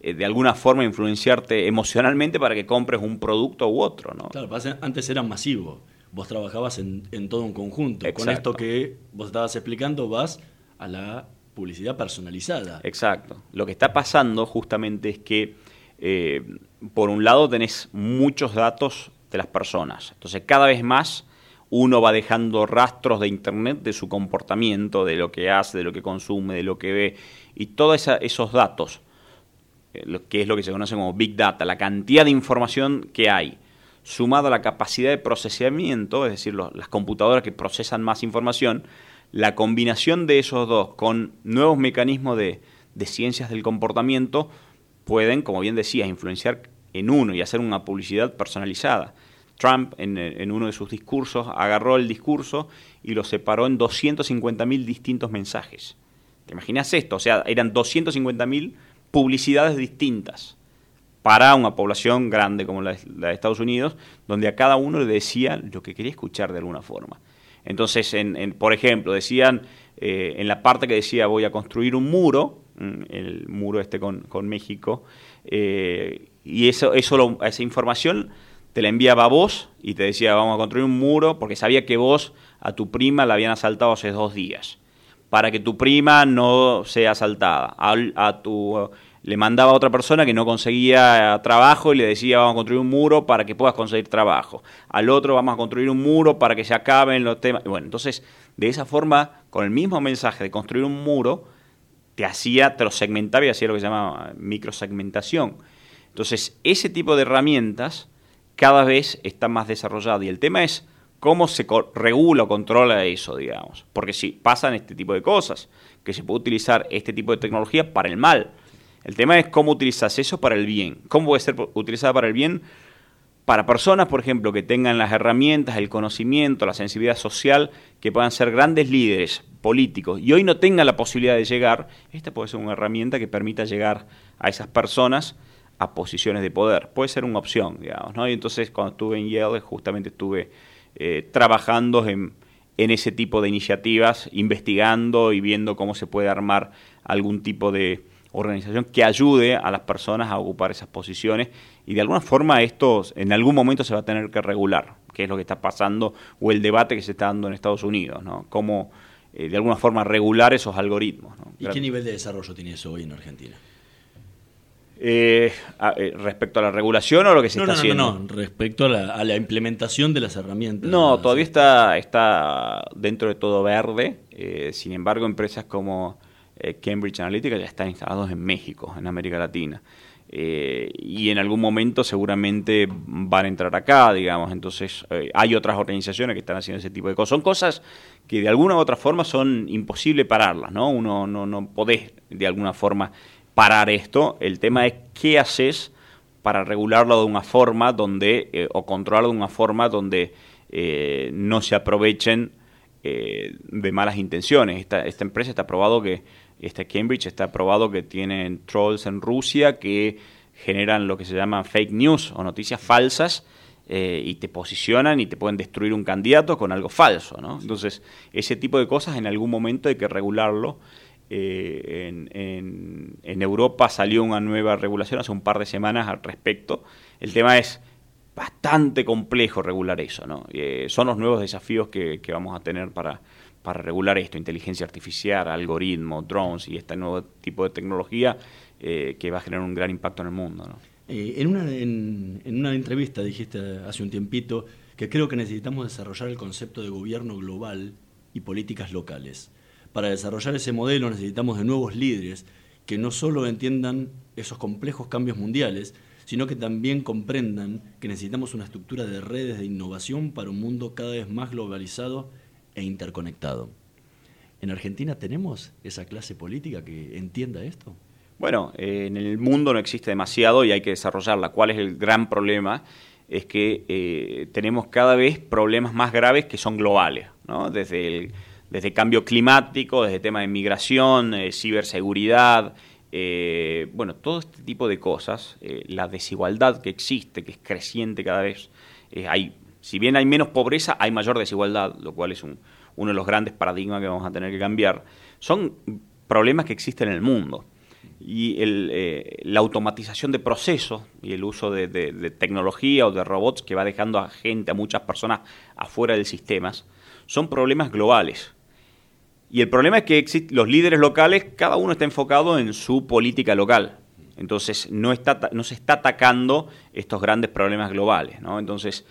eh, de alguna forma, influenciarte emocionalmente para que compres un producto u otro, ¿no? Claro, antes era masivo. Vos trabajabas en, en todo un conjunto. Con esto que vos estabas explicando, vas a la publicidad personalizada. Exacto. Lo que está pasando justamente es que, eh, por un lado, tenés muchos datos de las personas. Entonces, cada vez más uno va dejando rastros de Internet de su comportamiento, de lo que hace, de lo que consume, de lo que ve. Y todos esos datos, eh, que es lo que se conoce como Big Data, la cantidad de información que hay, sumado a la capacidad de procesamiento, es decir, las computadoras que procesan más información, la combinación de esos dos con nuevos mecanismos de, de ciencias del comportamiento pueden, como bien decías, influenciar en uno y hacer una publicidad personalizada. Trump, en, en uno de sus discursos, agarró el discurso y lo separó en 250.000 distintos mensajes. ¿Te imaginas esto? O sea, eran 250.000 publicidades distintas para una población grande como la, la de Estados Unidos, donde a cada uno le decía lo que quería escuchar de alguna forma. Entonces, en, en- por ejemplo, decían eh, en la parte que decía voy a construir un muro, mm, el muro este con, con México, eh, y eso, eso lo- esa información te la enviaba a vos y te decía vamos a construir un muro porque sabía que vos a tu prima la habían asaltado hace dos días para que tu prima no sea asaltada. Al- A, tu, le mandaba a otra persona que no conseguía trabajo y le decía vamos a construir un muro para que puedas conseguir trabajo. Al otro vamos a construir un muro para que se acaben los temas. Bueno, entonces de esa forma, con el mismo mensaje de construir un muro, te hacía, te lo segmentaba y hacía lo que se llama microsegmentación. Entonces, ese tipo de herramientas cada vez está más desarrollado y el tema es cómo se regula o controla eso, digamos. Porque si pasan este tipo de cosas, que se puede utilizar este tipo de tecnología para el mal. El tema es cómo utilizas eso para el bien. ¿Cómo puede ser utilizada para el bien? Para personas, por ejemplo, que tengan las herramientas, el conocimiento, la sensibilidad social, que puedan ser grandes líderes políticos y hoy no tengan la posibilidad de llegar, esta puede ser una herramienta que permita llegar a esas personas a posiciones de poder. Puede ser una opción, digamos, ¿no? Y entonces cuando estuve en Yale justamente estuve eh, trabajando en, en ese tipo de iniciativas, investigando y viendo cómo se puede armar algún tipo de organización que ayude a las personas a ocupar esas posiciones y de alguna forma esto en algún momento se va a tener que regular, que es lo que está pasando o el debate que se está dando en Estados Unidos, ¿no? Cómo eh, de alguna forma regular esos algoritmos. ¿no? ¿Y qué nivel de desarrollo tiene eso hoy en Argentina? Eh, a- eh, respecto a la regulación o lo que se no, está no, no, haciendo. no, no, respecto a la, a la implementación de las herramientas. No, todavía está, está dentro de todo verde. sin embargo, empresas como eh, Cambridge Analytica ya están instalados en México, en América Latina. Eh, y en algún momento seguramente van a entrar acá, digamos. Entonces, eh, hay otras organizaciones que están haciendo ese tipo de cosas. Son cosas que de alguna u otra forma son imposible pararlas, ¿no? Uno no, no podés de alguna forma parar esto. El tema es qué haces para regularlo de una forma donde, o controlarlo de una forma donde no se aprovechen de malas intenciones. Esta, esta empresa está probado que, esta Cambridge está probado que tienen trolls en Rusia que generan lo que se llaman fake news o noticias falsas eh, y te posicionan y te pueden destruir un candidato con algo falso. ¿no? Entonces, ese tipo de cosas en algún momento hay que regularlo. Eh, en, Europa salió una nueva regulación hace un par de semanas al respecto. El tema es bastante complejo regular eso. ¿no? Eh, son los nuevos desafíos que vamos a tener para, para regular esto, inteligencia artificial, algoritmos, drones y este nuevo tipo de tecnología eh, que va a generar un gran impacto en el mundo. Eh, en, una, en una entrevista dijiste hace un tiempito que creo que necesitamos desarrollar el concepto de gobierno global y políticas locales. Para desarrollar ese modelo necesitamos de nuevos líderes que no solo entiendan esos complejos cambios mundiales, sino que también comprendan que necesitamos una estructura de redes de innovación para un mundo cada vez más globalizado e interconectado. ¿En Argentina tenemos esa clase política que entienda esto? Bueno, eh, en el mundo no existe demasiado y hay que desarrollarla. ¿Cuál es el gran problema? Es que eh, tenemos cada vez problemas más graves que son globales, ¿no? Desde el, desde cambio climático, desde el tema de migración, eh, ciberseguridad, bueno, todo este tipo de cosas, la desigualdad que existe, que es creciente cada vez, hay, si bien hay menos pobreza, hay mayor desigualdad, lo cual es un- uno de los grandes paradigmas que vamos a tener que cambiar. Son problemas que existen en el mundo y el, eh, la automatización de procesos y el uso de, tecnología o de robots que va dejando a gente, a muchas personas afuera del sistema, son problemas globales. Y el problema es que los líderes locales, cada uno está enfocado en su política local. Entonces no, está, no se está atacando estos grandes problemas globales. Entonces,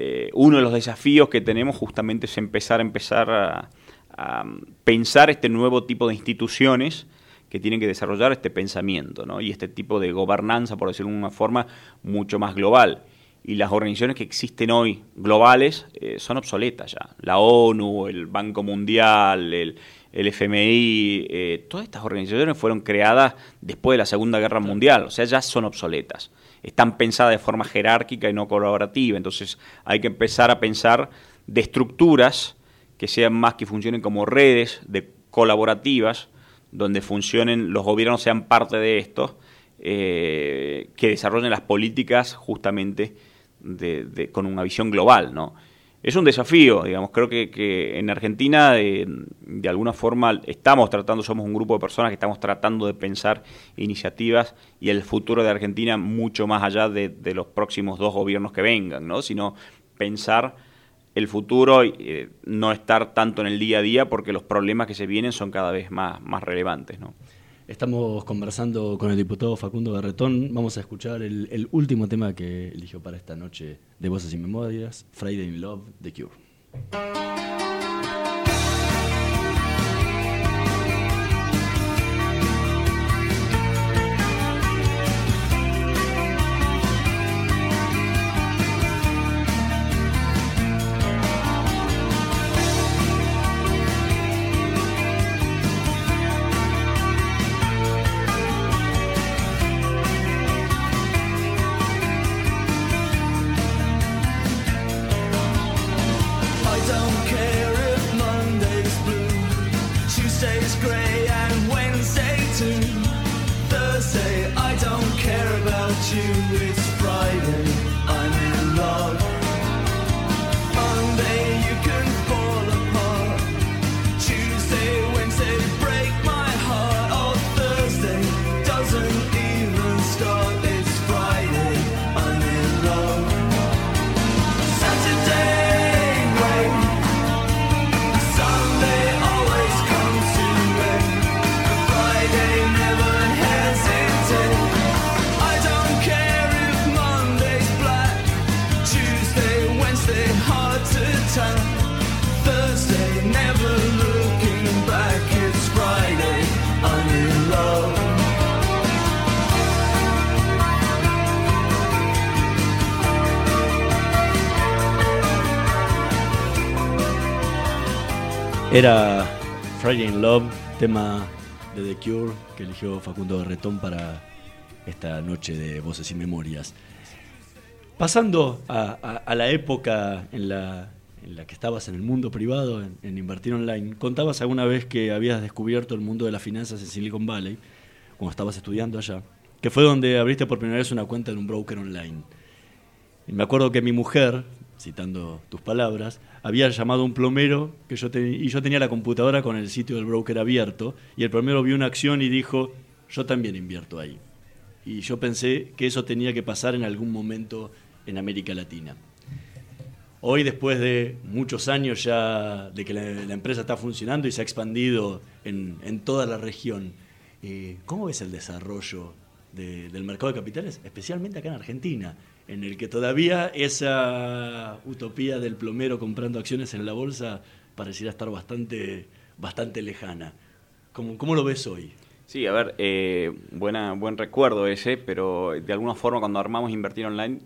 eh, uno de los desafíos que tenemos justamente es empezar a empezar a, a pensar este nuevo tipo de instituciones que tienen que desarrollar este pensamiento ¿no? y este tipo de gobernanza, por decirlo de una forma, mucho más global. Y las organizaciones que existen hoy globales eh, son obsoletas ya. La ONU, el Banco Mundial, el, el FMI, eh, todas estas organizaciones fueron creadas después de la Segunda Guerra Mundial, o sea, ya son obsoletas. Están pensadas de forma jerárquica y no colaborativa, entonces hay que empezar a pensar de estructuras que sean más que funcionen como redes de colaborativas, donde funcionen, los gobiernos sean parte de esto, eh, que desarrollen las políticas justamente de- con una visión global, ¿no? Es un desafío, digamos, creo que, que en Argentina de alguna forma estamos tratando, somos un grupo de personas que estamos tratando de pensar iniciativas y el futuro de Argentina mucho más allá de, de los próximos dos gobiernos que vengan, ¿no? Sino pensar el futuro y eh, no estar tanto en el día a día porque los problemas que se vienen son cada vez más, más relevantes, ¿no? Estamos conversando con el diputado Facundo Garretón. Vamos a escuchar el, el último tema que eligió para esta noche de Voces y Memorias, Friday in Love, The Cure. Era Friday in Love, tema de The Cure que eligió Facundo Garretón para esta noche de Voces y Memorias. Pasando a, la época en la, en la que estabas en el mundo privado, en, en invertir online, contabas alguna vez que habías descubierto el mundo de las finanzas en Silicon Valley, cuando estabas estudiando allá. que fue donde abriste por primera vez una cuenta en un broker online. Y me acuerdo que mi mujer, citando tus palabras, había llamado un plomero que yo y yo tenía la computadora con el sitio del broker abierto y el plomero vio una acción y dijo, yo también invierto ahí. Y yo pensé que eso tenía que pasar en algún momento en América Latina. Hoy, después de muchos años ya de que la, empresa está funcionando y se ha expandido en, en toda la región, eh, ¿cómo ves el desarrollo de- del mercado de capitales, especialmente acá en Argentina, en el que todavía esa utopía del plomero comprando acciones en la bolsa pareciera estar bastante, bastante lejana? ¿Cómo, cómo lo ves hoy? Sí, a ver, eh, buena, buen recuerdo ese, pero de alguna forma cuando armamos Invertir Online,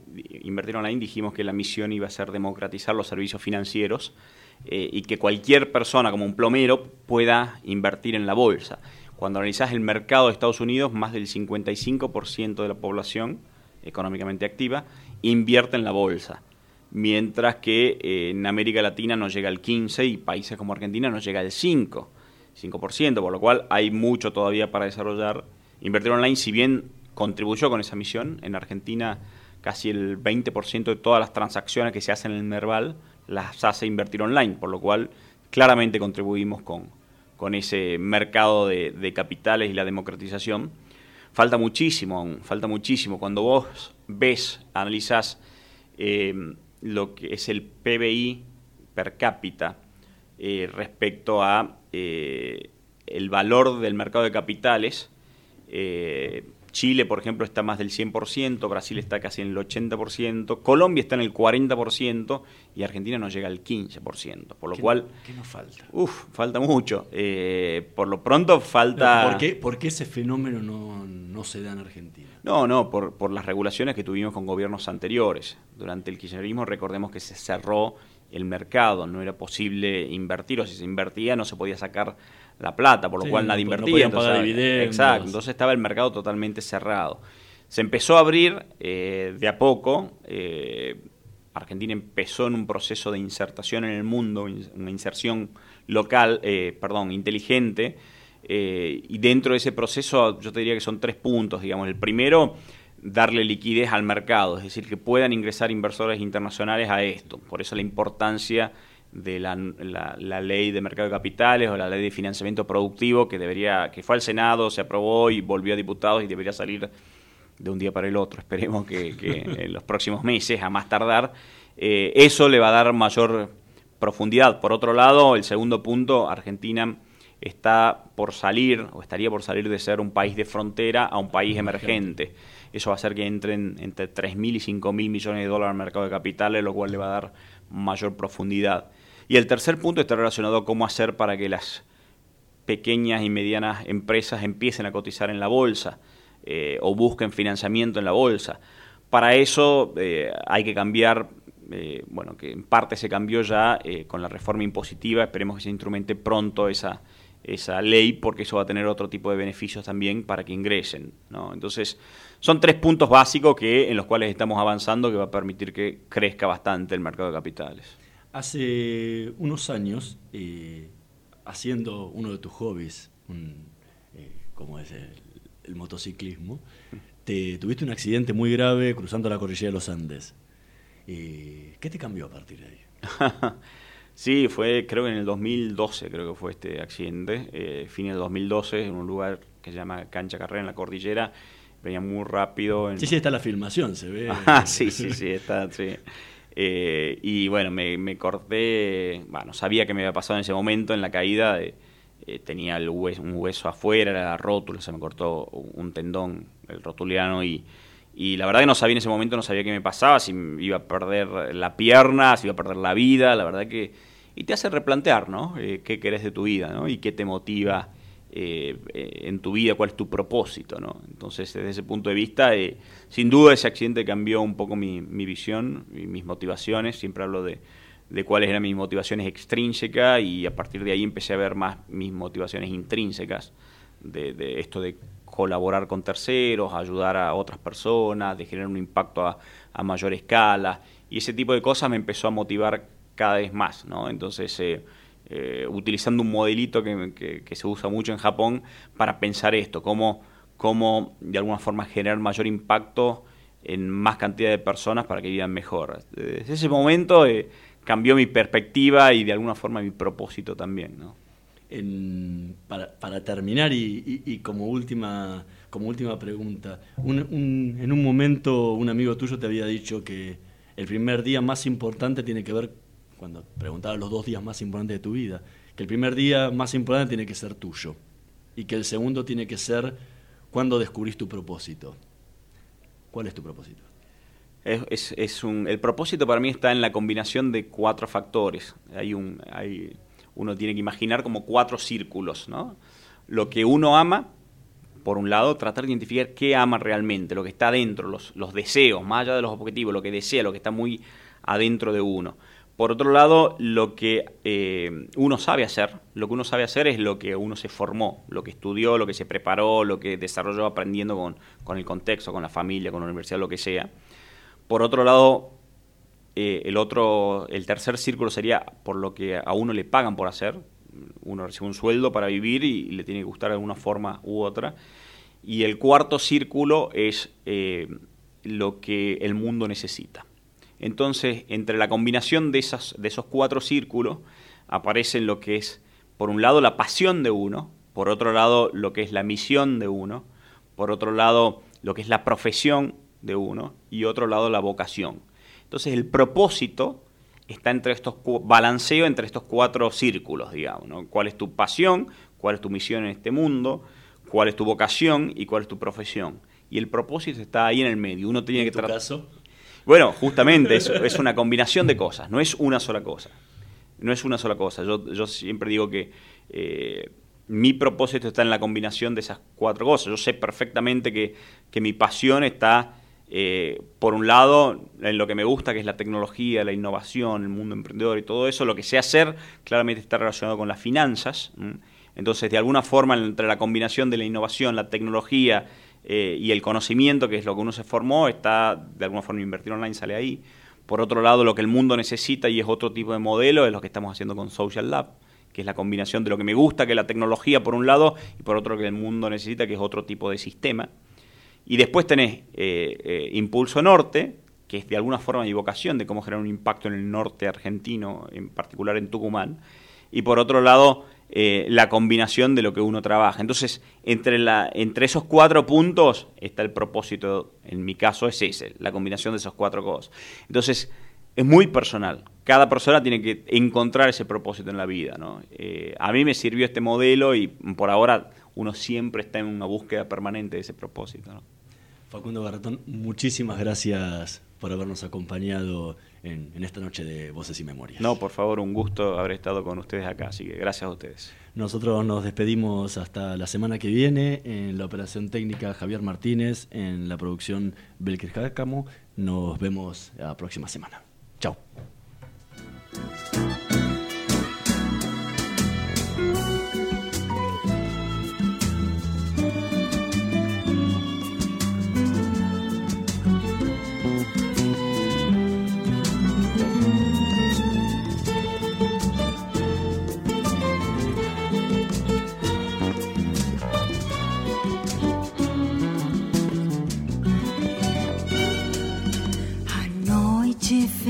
Invertir Online dijimos que la misión iba a ser democratizar los servicios financieros eh, y que cualquier persona como un plomero pueda invertir en la bolsa. Cuando analizás el mercado de Estados Unidos, más del 55% de la población económicamente activa invierte en la bolsa, mientras que eh, en América Latina no llega al 15% y países como Argentina no llega al 5%. 5%, por lo cual hay mucho todavía para desarrollar. Invertir online, si bien contribuyó con esa misión, en Argentina casi el 20% de todas las transacciones que se hacen en el Merval las hace Invertir online, por lo cual claramente contribuimos con, con ese mercado de, de capitales y la democratización. Falta muchísimo, falta muchísimo. Cuando vos ves, analizás eh, lo que es el PBI per cápita eh, respecto a eh, el valor del mercado de capitales. Chile, por ejemplo, está más del 100%, Brasil está casi en el 80%, Colombia está en el 40% y Argentina no llega al 15%. Por lo ¿Qué- cual, qué nos falta? Uf, falta mucho. Eh, por lo pronto falta... ¿Por qué, por qué ese fenómeno no, no se da en Argentina? No, no, por, por las regulaciones que tuvimos con gobiernos anteriores. Durante el kirchnerismo recordemos que se cerró el mercado, no era posible invertir, o si se invertía no se podía sacar la plata, por lo Sí, cual nadie no- no invertía. podían entonces, pagar dividendos. Exacto, entonces estaba el mercado totalmente cerrado. Se empezó a abrir eh, de a poco. eh, Argentina empezó en un proceso de insertación en el mundo, una inserción local, eh, perdón, inteligente. eh, y dentro de ese proceso yo te diría que son tres puntos, digamos. El primero, darle liquidez al mercado, es decir, que puedan ingresar inversores internacionales a esto. Por eso la importancia de la, la- la ley de mercado de capitales o la ley de financiamiento productivo que debería que fue al Senado, se aprobó y volvió a diputados y debería salir de un día para el otro. Esperemos que, que en los próximos meses, a más tardar, eh, eso le va a dar mayor profundidad. Por otro lado, el segundo punto, Argentina está por salir o estaría por salir de ser un país de frontera a un país emergente. Eso va a hacer que entren entre 3.000 y 5.000 millones de dólares al mercado de capitales, lo cual le va a dar mayor profundidad. Y el tercer punto está relacionado a cómo hacer para que las pequeñas y medianas empresas empiecen a cotizar en la bolsa eh, o busquen financiamiento en la bolsa. Para eso eh, hay que cambiar, eh, bueno, que en parte se cambió ya eh, con la reforma impositiva, esperemos que se instrumente pronto esa, esa ley porque eso va a tener otro tipo de beneficios también para que ingresen. ¿no? Entonces, son tres puntos básicos que, en los cuales estamos avanzando que va a permitir que crezca bastante el mercado de capitales. Hace unos años, eh, haciendo uno de tus hobbies, un, eh, como es el, el motociclismo, te tuviste un accidente muy grave cruzando la cordillera de los Andes. Eh, ¿Qué te cambió a partir de ahí? Sí, fue creo que en el 2012 creo que fue este accidente, eh, fin del 2012 en un lugar que se llama Cancha Carrera en la cordillera, venía muy rápido. En... Sí, sí, está la filmación, se ve. Ah, sí, sí, sí, está, sí. Eh, y bueno, me, corté, bueno, sabía que me había pasado en ese momento en la caída, eh, tenía el hueso, un hueso afuera, era rótula, se me cortó un tendón, el rotuliano, y, y la verdad que no sabía en ese momento, no sabía qué me pasaba, si iba a perder la pierna, si iba a perder la vida, la verdad que... Y te hace replantear, ¿no? Eh, ¿Qué querés de tu vida, ¿no? Y qué te motiva eh, eh, en tu vida, cuál es tu propósito, ¿no? Entonces, desde ese punto de vista, eh, sin duda ese accidente cambió un poco mi, mi visión y mis motivaciones. Siempre hablo de, de cuáles eran mis motivaciones extrínsecas y a partir de ahí empecé a ver más mis motivaciones intrínsecas, de, de esto de colaborar con terceros, ayudar a otras personas, de generar un impacto a, a mayor escala. Y ese tipo de cosas me empezó a motivar cada vez más, ¿no? Entonces, eh, eh, utilizando un modelito que, que, que, se usa mucho en Japón para pensar esto, cómo, cómo de alguna forma generar mayor impacto en más cantidad de personas para que vivan mejor. Desde ese momento eh, cambió mi perspectiva y de alguna forma mi propósito también. ¿no? En- para, para terminar y, y- y como última como última pregunta, un- un- en un momento un amigo tuyo te había dicho que el primer día más importante tiene que ver, cuando preguntaba los dos días más importantes de tu vida, que el primer día más importante tiene que ser tuyo y que el segundo tiene que ser cuando descubrís tu propósito. ¿Cuál es tu propósito? Es, el propósito para mí está en la combinación de cuatro factores. Hay un, hay, uno tiene que imaginar como cuatro círculos, ¿no? Lo que uno ama, por un lado, tratar de identificar qué ama realmente, lo que está adentro, los deseos, más allá de los objetivos, lo que desea, lo que está muy adentro de uno. Por otro lado, lo que eh, uno sabe hacer, lo que uno sabe hacer es lo que uno se formó, lo que estudió, lo que se preparó, lo que desarrolló aprendiendo con, con el contexto, con la familia, con la universidad, lo que sea. Por otro lado, eh, el otro, el tercer círculo sería por lo que a uno le pagan por hacer. Uno recibe un sueldo para vivir y, le tiene que gustar de alguna forma u otra. Y el cuarto círculo es eh, lo que el mundo necesita. Entonces, entre la combinación de, esas, de esos cuatro círculos, aparecen lo que es, por un lado, la pasión de uno, por otro lado, lo que es la misión de uno, por otro lado, lo que es la profesión de uno, y otro lado, la vocación. Entonces, el propósito está entre estos balanceo entre estos cuatro círculos, digamos, ¿no? ¿Cuál es tu pasión? ¿Cuál es tu misión en este mundo? ¿Cuál es tu vocación? ¿Y cuál es tu profesión? Y el propósito está ahí en el medio. Uno tiene que tu tratar. caso? Bueno, justamente es, es una combinación de cosas, no es una sola cosa. No es una sola cosa. Yo, yo siempre digo que eh, mi propósito está en la combinación de esas cuatro cosas. Yo sé perfectamente que, que mi pasión está, eh, por un lado, en lo que me gusta, que es la tecnología, la innovación, el mundo emprendedor y todo eso. Lo que sé hacer claramente está relacionado con las finanzas. Entonces, de alguna forma, entre la combinación de la innovación, la tecnología eh, y el conocimiento, que es lo que uno se formó, está de alguna forma invertir online, sale ahí. Por otro lado, lo que el mundo necesita y es otro tipo de modelo es lo que estamos haciendo con Social Lab, que es la combinación de lo que me gusta, que es la tecnología por un lado, y por otro que el mundo necesita, que es otro tipo de sistema. Y después tenés eh, eh, Impulso Norte, que es de alguna forma mi vocación de cómo generar un impacto en el norte argentino, en particular en Tucumán. Y por otro lado, eh, la combinación de lo que uno trabaja. Entonces, entre, entre esos cuatro puntos está el propósito, en mi caso es ese, la combinación de esas cuatro cosas. Entonces, es muy personal. Cada persona tiene que encontrar ese propósito en la vida. ¿no? Eh, a mí me sirvió este modelo y por ahora uno siempre está en una búsqueda permanente de ese propósito. Facundo Barratón, muchísimas gracias por habernos acompañado en, en esta noche de Voces y Memorias. No, por favor, un gusto haber estado con ustedes acá, así que gracias a ustedes. Nosotros nos despedimos hasta la semana que viene en la operación técnica Javier Martínez, en la producción Belkir Jácamo. Nos vemos la próxima semana. Chao.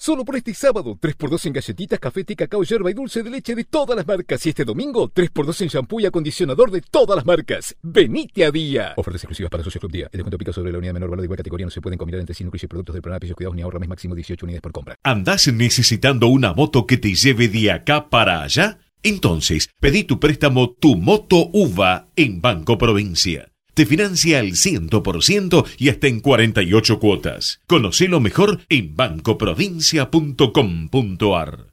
Solo por este sábado, 3x2 en galletitas, café, té, cacao, yerba y dulce de leche de todas las marcas. Y este domingo, 3x2 en shampoo y acondicionador de todas las marcas. ¡Venite a día! Ofertas exclusivas para socios Club Día. El descuento aplica sobre la unidad menor valor de igual categoría. No se pueden combinar entre sí. No incluye productos del programa Pisos Cuidados ni ahorra mes máximo 18 unidades por compra. ¿Andás necesitando una moto que te lleve de acá para allá? Entonces, pedí tu préstamo Tu Moto UVA en Banco Provincia. Te financia al 100% y hasta en 48 cuotas. Conocelo mejor en bancoprovincia.com.ar.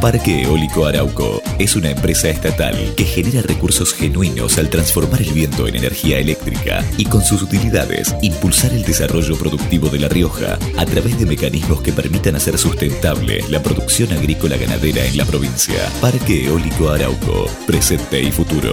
Parque Eólico Arauco es una empresa estatal que genera recursos genuinos al transformar el viento en energía eléctrica y con sus utilidades impulsar el desarrollo productivo de La Rioja a través de mecanismos que permitan hacer sustentable la producción agrícola ganadera en la provincia. Parque Eólico Arauco, presente y futuro.